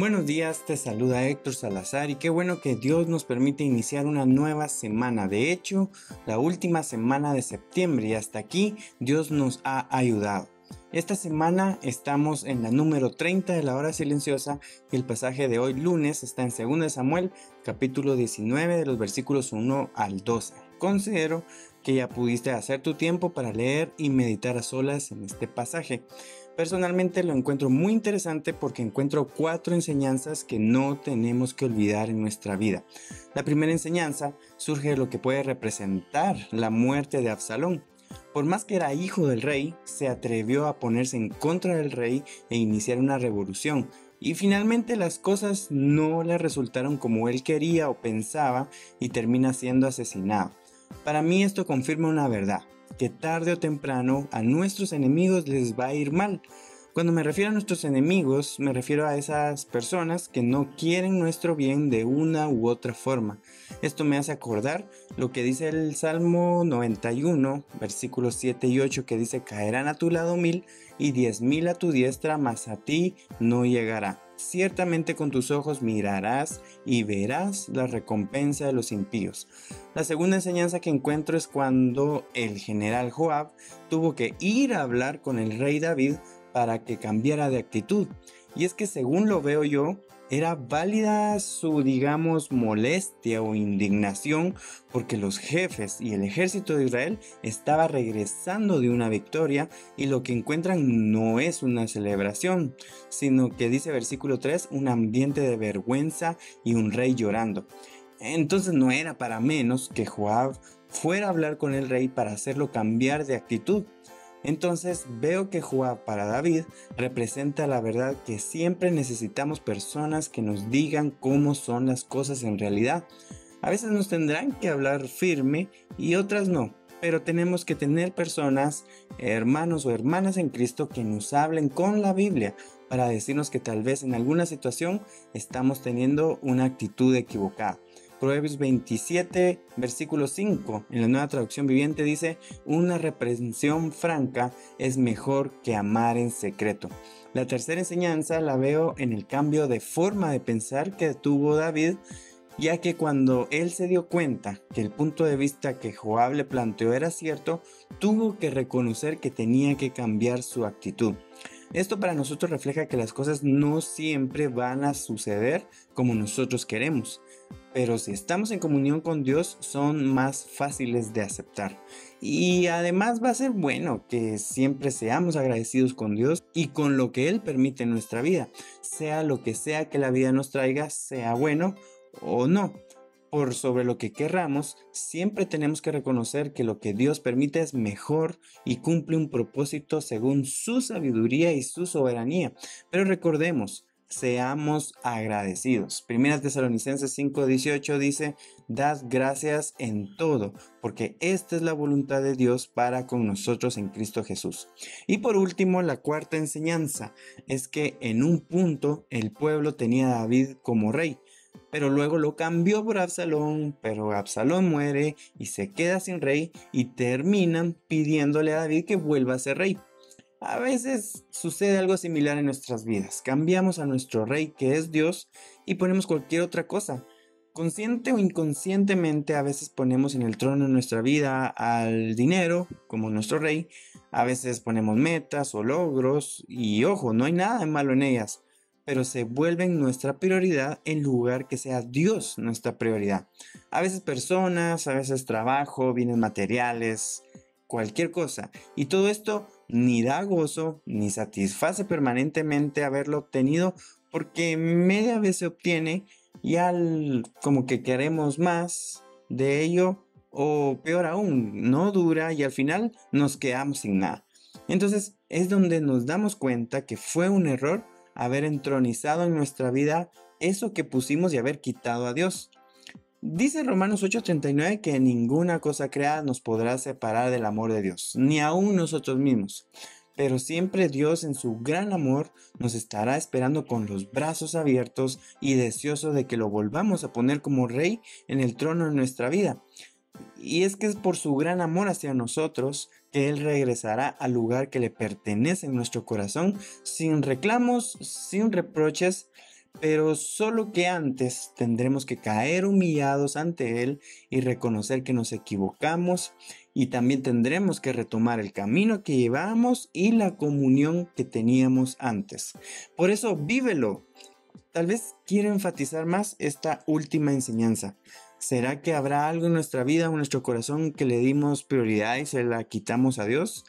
Buenos días, te saluda Héctor Salazar y qué bueno que Dios nos permite iniciar una nueva semana. De hecho, la última semana de septiembre y hasta aquí Dios nos ha ayudado. Esta semana estamos en la número 30 de la hora silenciosa y el pasaje de hoy lunes está en 2 Samuel capítulo 19 de los versículos 1 al 12. Considero que ya pudiste hacer tu tiempo para leer y meditar a solas en este pasaje. Personalmente lo encuentro muy interesante porque encuentro cuatro enseñanzas que no tenemos que olvidar en nuestra vida. La primera enseñanza surge de lo que puede representar la muerte de Absalón. Por más que era hijo del rey, se atrevió a ponerse en contra del rey e iniciar una revolución. Y finalmente las cosas no le resultaron como él quería o pensaba y termina siendo asesinado. Para mí esto confirma una verdad que tarde o temprano a nuestros enemigos les va a ir mal. Cuando me refiero a nuestros enemigos, me refiero a esas personas que no quieren nuestro bien de una u otra forma. Esto me hace acordar lo que dice el Salmo 91, versículos 7 y 8, que dice, caerán a tu lado mil y diez mil a tu diestra, mas a ti no llegará. Ciertamente con tus ojos mirarás y verás la recompensa de los impíos. La segunda enseñanza que encuentro es cuando el general Joab tuvo que ir a hablar con el rey David para que cambiara de actitud. Y es que según lo veo yo, era válida su, digamos, molestia o indignación porque los jefes y el ejército de Israel estaba regresando de una victoria y lo que encuentran no es una celebración, sino que dice versículo 3, un ambiente de vergüenza y un rey llorando. Entonces no era para menos que Joab fuera a hablar con el rey para hacerlo cambiar de actitud. Entonces veo que Joab para David representa la verdad que siempre necesitamos personas que nos digan cómo son las cosas en realidad. A veces nos tendrán que hablar firme y otras no, pero tenemos que tener personas, hermanos o hermanas en Cristo que nos hablen con la Biblia para decirnos que tal vez en alguna situación estamos teniendo una actitud equivocada. Proverbios 27, versículo 5, en la nueva traducción viviente dice, una reprensión franca es mejor que amar en secreto. La tercera enseñanza la veo en el cambio de forma de pensar que tuvo David, ya que cuando él se dio cuenta que el punto de vista que Joab le planteó era cierto, tuvo que reconocer que tenía que cambiar su actitud. Esto para nosotros refleja que las cosas no siempre van a suceder como nosotros queremos pero si estamos en comunión con Dios son más fáciles de aceptar. Y además va a ser bueno que siempre seamos agradecidos con Dios y con lo que Él permite en nuestra vida, sea lo que sea que la vida nos traiga, sea bueno o no. Por sobre lo que querramos, siempre tenemos que reconocer que lo que Dios permite es mejor y cumple un propósito según su sabiduría y su soberanía. Pero recordemos, seamos agradecidos. Primera Tesalonicenses 5:18 dice, dad gracias en todo, porque esta es la voluntad de Dios para con nosotros en Cristo Jesús. Y por último, la cuarta enseñanza es que en un punto el pueblo tenía a David como rey, pero luego lo cambió por Absalón, pero Absalón muere y se queda sin rey y terminan pidiéndole a David que vuelva a ser rey. A veces sucede algo similar en nuestras vidas. Cambiamos a nuestro rey, que es Dios, y ponemos cualquier otra cosa. Consciente o inconscientemente a veces ponemos en el trono de nuestra vida al dinero como nuestro rey, a veces ponemos metas o logros y ojo, no hay nada de malo en ellas, pero se vuelven nuestra prioridad en lugar que sea Dios nuestra prioridad. A veces personas, a veces trabajo, bienes materiales, cualquier cosa. Y todo esto ni da gozo, ni satisface permanentemente haberlo obtenido, porque media vez se obtiene y al como que queremos más de ello, o peor aún, no dura y al final nos quedamos sin nada. Entonces es donde nos damos cuenta que fue un error haber entronizado en nuestra vida eso que pusimos y haber quitado a Dios. Dice Romanos 8:39 que ninguna cosa creada nos podrá separar del amor de Dios, ni aún nosotros mismos. Pero siempre Dios en su gran amor nos estará esperando con los brazos abiertos y deseoso de que lo volvamos a poner como rey en el trono de nuestra vida. Y es que es por su gran amor hacia nosotros que Él regresará al lugar que le pertenece en nuestro corazón, sin reclamos, sin reproches, pero solo que antes tendremos que caer humillados ante Él y reconocer que nos equivocamos y también tendremos que retomar el camino que llevábamos y la comunión que teníamos antes. Por eso vívelo. Tal vez quiero enfatizar más esta última enseñanza. ¿Será que habrá algo en nuestra vida o en nuestro corazón que le dimos prioridad y se la quitamos a Dios?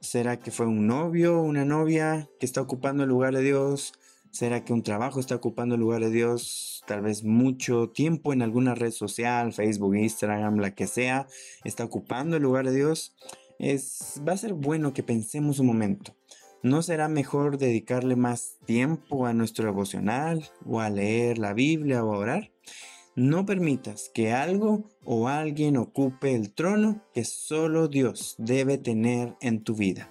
¿Será que fue un novio o una novia que está ocupando el lugar de Dios? ¿Será que un trabajo está ocupando el lugar de Dios? Tal vez mucho tiempo en alguna red social, Facebook, Instagram, la que sea, está ocupando el lugar de Dios. Es, va a ser bueno que pensemos un momento. ¿No será mejor dedicarle más tiempo a nuestro devocional o a leer la Biblia o a orar? No permitas que algo o alguien ocupe el trono que solo Dios debe tener en tu vida.